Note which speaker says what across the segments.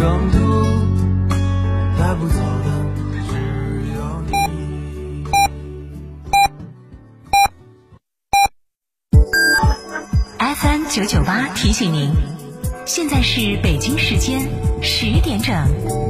Speaker 1: 成都，带不走的只有你。
Speaker 2: FM 九九八提醒您，现在是北京时间十点整。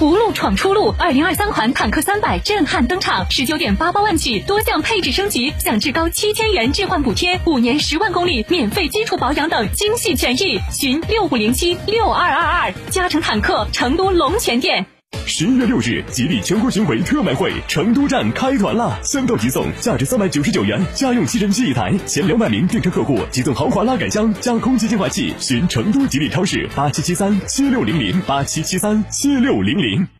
Speaker 2: 无路闯出路，二零二三款坦克三百震撼登场，十九点八八万起，多项配置升级，享至高七千元置换补贴，五年十万公里免费基础保养等精细权益。寻六五零七六二二二，加成坦克成都龙泉店。
Speaker 3: 十一月六日，吉利全国巡回特卖会成都站开团啦！先到即送价值三百九十九元家用吸尘器一台，前两百名订车客户即送豪华拉杆箱加空气净化器。寻成都吉利超市八七七三七六零零八七七三七六零零。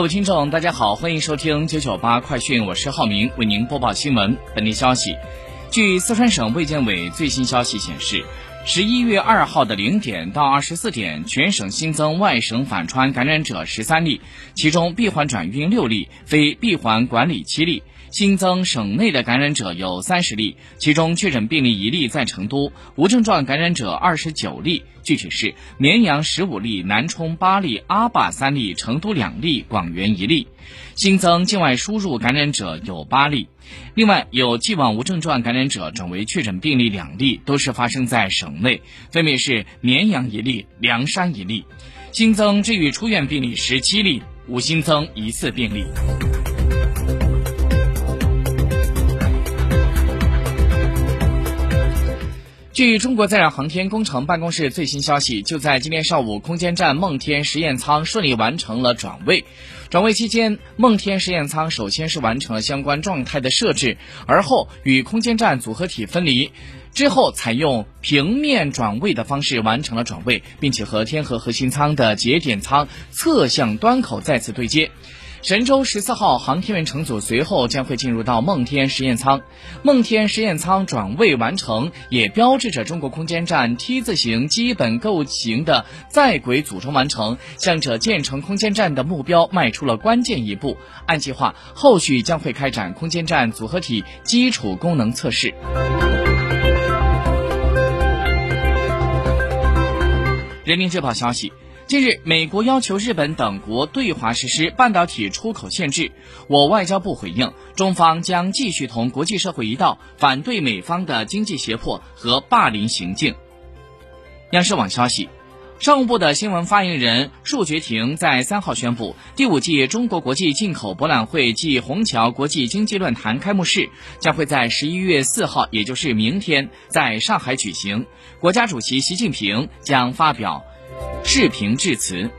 Speaker 4: 各位听众，大家好，欢迎收听九九八快讯，我是浩明，为您播报新闻。本地消息，据四川省卫健委最新消息显示，十一月二号的零点到二十四点，全省新增外省反川感染者十三例，其中闭环转运六例，非闭环管理七例。新增省内的感染者有三十例，其中确诊病例一例在成都，无症状感染者二十九例，具体是绵阳十五例、南充八例、阿坝三例、成都两例、广元一例。新增境外输入感染者有八例，另外有既往无症状感染者转为确诊病例两例，都是发生在省内，分别是绵阳一例、凉山一例。新增治愈出院病例十七例，无新增疑似病例。据中国载人航天工程办公室最新消息，就在今天上午，空间站梦天实验舱顺利完成了转位。转位期间，梦天实验舱首先是完成了相关状态的设置，而后与空间站组合体分离，之后采用平面转位的方式完成了转位，并且和天河核心舱的节点舱侧向端口再次对接。神舟十四号航天员乘组随后将会进入到梦天实验舱，梦天实验舱转位完成，也标志着中国空间站 T 字形基本构型的在轨组装完成，向着建成空间站的目标迈出了关键一步。按计划，后续将会开展空间站组合体基础功能测试。人民日报消息。近日，美国要求日本等国对华实施半导体出口限制。我外交部回应，中方将继续同国际社会一道，反对美方的经济胁迫和霸凌行径。央视网消息，商务部的新闻发言人束觉婷在三号宣布，第五届中国国际进口博览会暨虹桥国际经济论坛开幕式将会在十一月四号，也就是明天，在上海举行。国家主席习近平将发表视频致辞。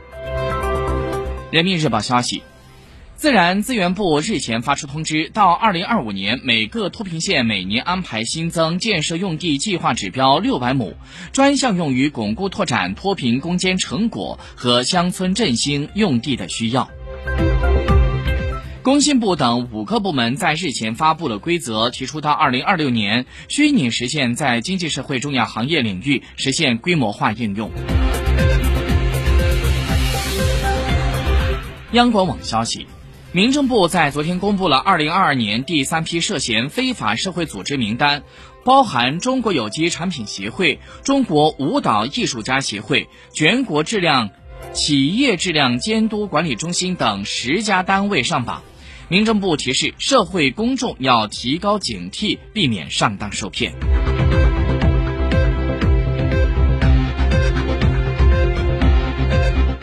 Speaker 4: 人民日报消息，自然资源部日前发出通知，到二零二五年，每个脱贫县每年安排新增建设用地计划指标六百亩，专项用于巩固拓展脱贫攻坚成果和乡村振兴用地的需要。工信部等五个部门在日前发布了规则，提出到二零二六年，虚拟实现在经济社会重要行业领域实现规模化应用。央广网消息，民政部在昨天公布了2022年第三批涉嫌非法社会组织名单，包含中国有机产品协会、中国舞蹈艺术家协会、全国质量企业质量监督管理中心等十家单位上榜。民政部提示社会公众要提高警惕，避免上当受骗。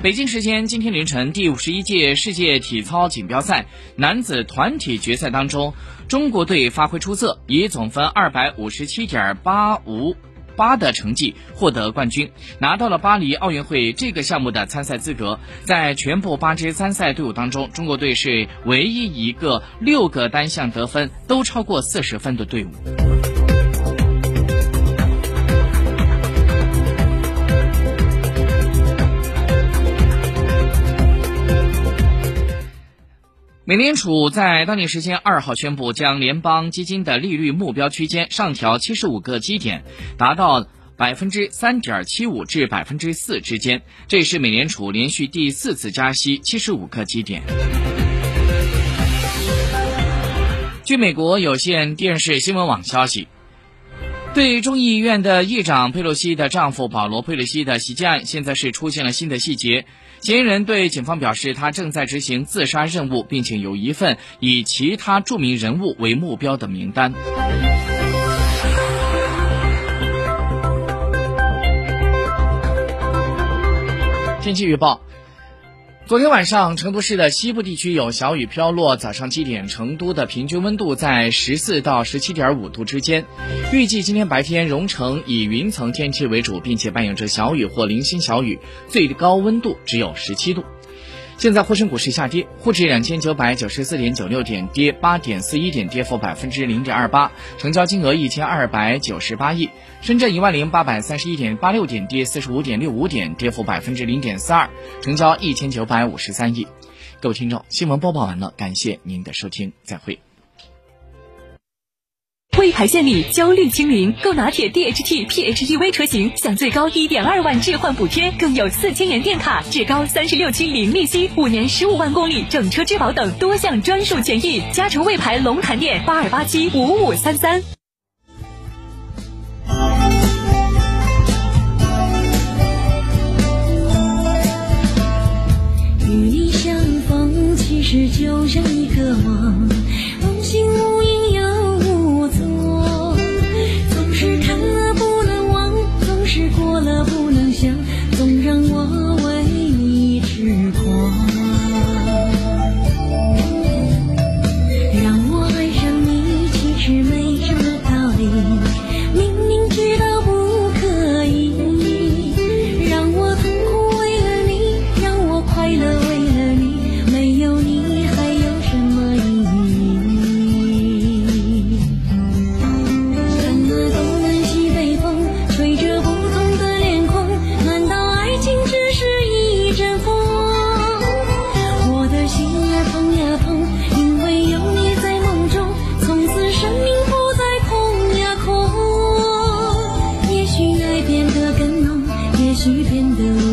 Speaker 4: 北京时间今天凌晨，第五十一届世界体操锦标赛男子团体决赛当中，中国队发挥出色，以总分二百五十七点八五八的成绩获得冠军，拿到了巴黎奥运会这个项目的参赛资格。在全部八支参赛队伍当中，中国队是唯一一个六个单项得分都超过四十分的队伍。美联储在当地时间二号宣布，将联邦基金的利率目标区间上调七十五个基点，达到百分之三点七五至百分之四之间。这是美联储连续第四次加息七十五个基点。据美国有线电视新闻网消息，对众议院的议长佩洛西的丈夫保罗·佩洛西的袭击案，现在是出现了新的细节。嫌疑人对警方表示，他正在执行自杀任务，并且有一份以其他著名人物为目标的名单。天气预报。昨天晚上，成都市的西部地区有小雨飘落。早上七点，成都的平均温度在十四到十七点五度之间。预计今天白天，蓉城以云层天气为主，并且伴有着小雨或零星小雨，最高温度只有十七度。现在沪深股市下跌，沪指两千九百九十四点九六点，跌八点四一点，跌幅百分之零点二八，成交金额一千二百九十八亿。深圳一万零八百三十一点八六点，跌四十五点六五点，跌幅百分之零点四二，成交一千九百五十三亿。各位听众，新闻播报完了，感谢您的收听，再会。
Speaker 2: 魏牌献礼，焦虑清零，购拿铁 DHT、PHEV 车型享最高一点二万置换补贴，更有四千元电卡，至高三十六期零利息，五年十五万公里整车质保等多项专属权益。嘉诚魏牌龙潭店八二八七五五三三。
Speaker 5: 与你相逢，其实就像一个梦，梦醒许变得。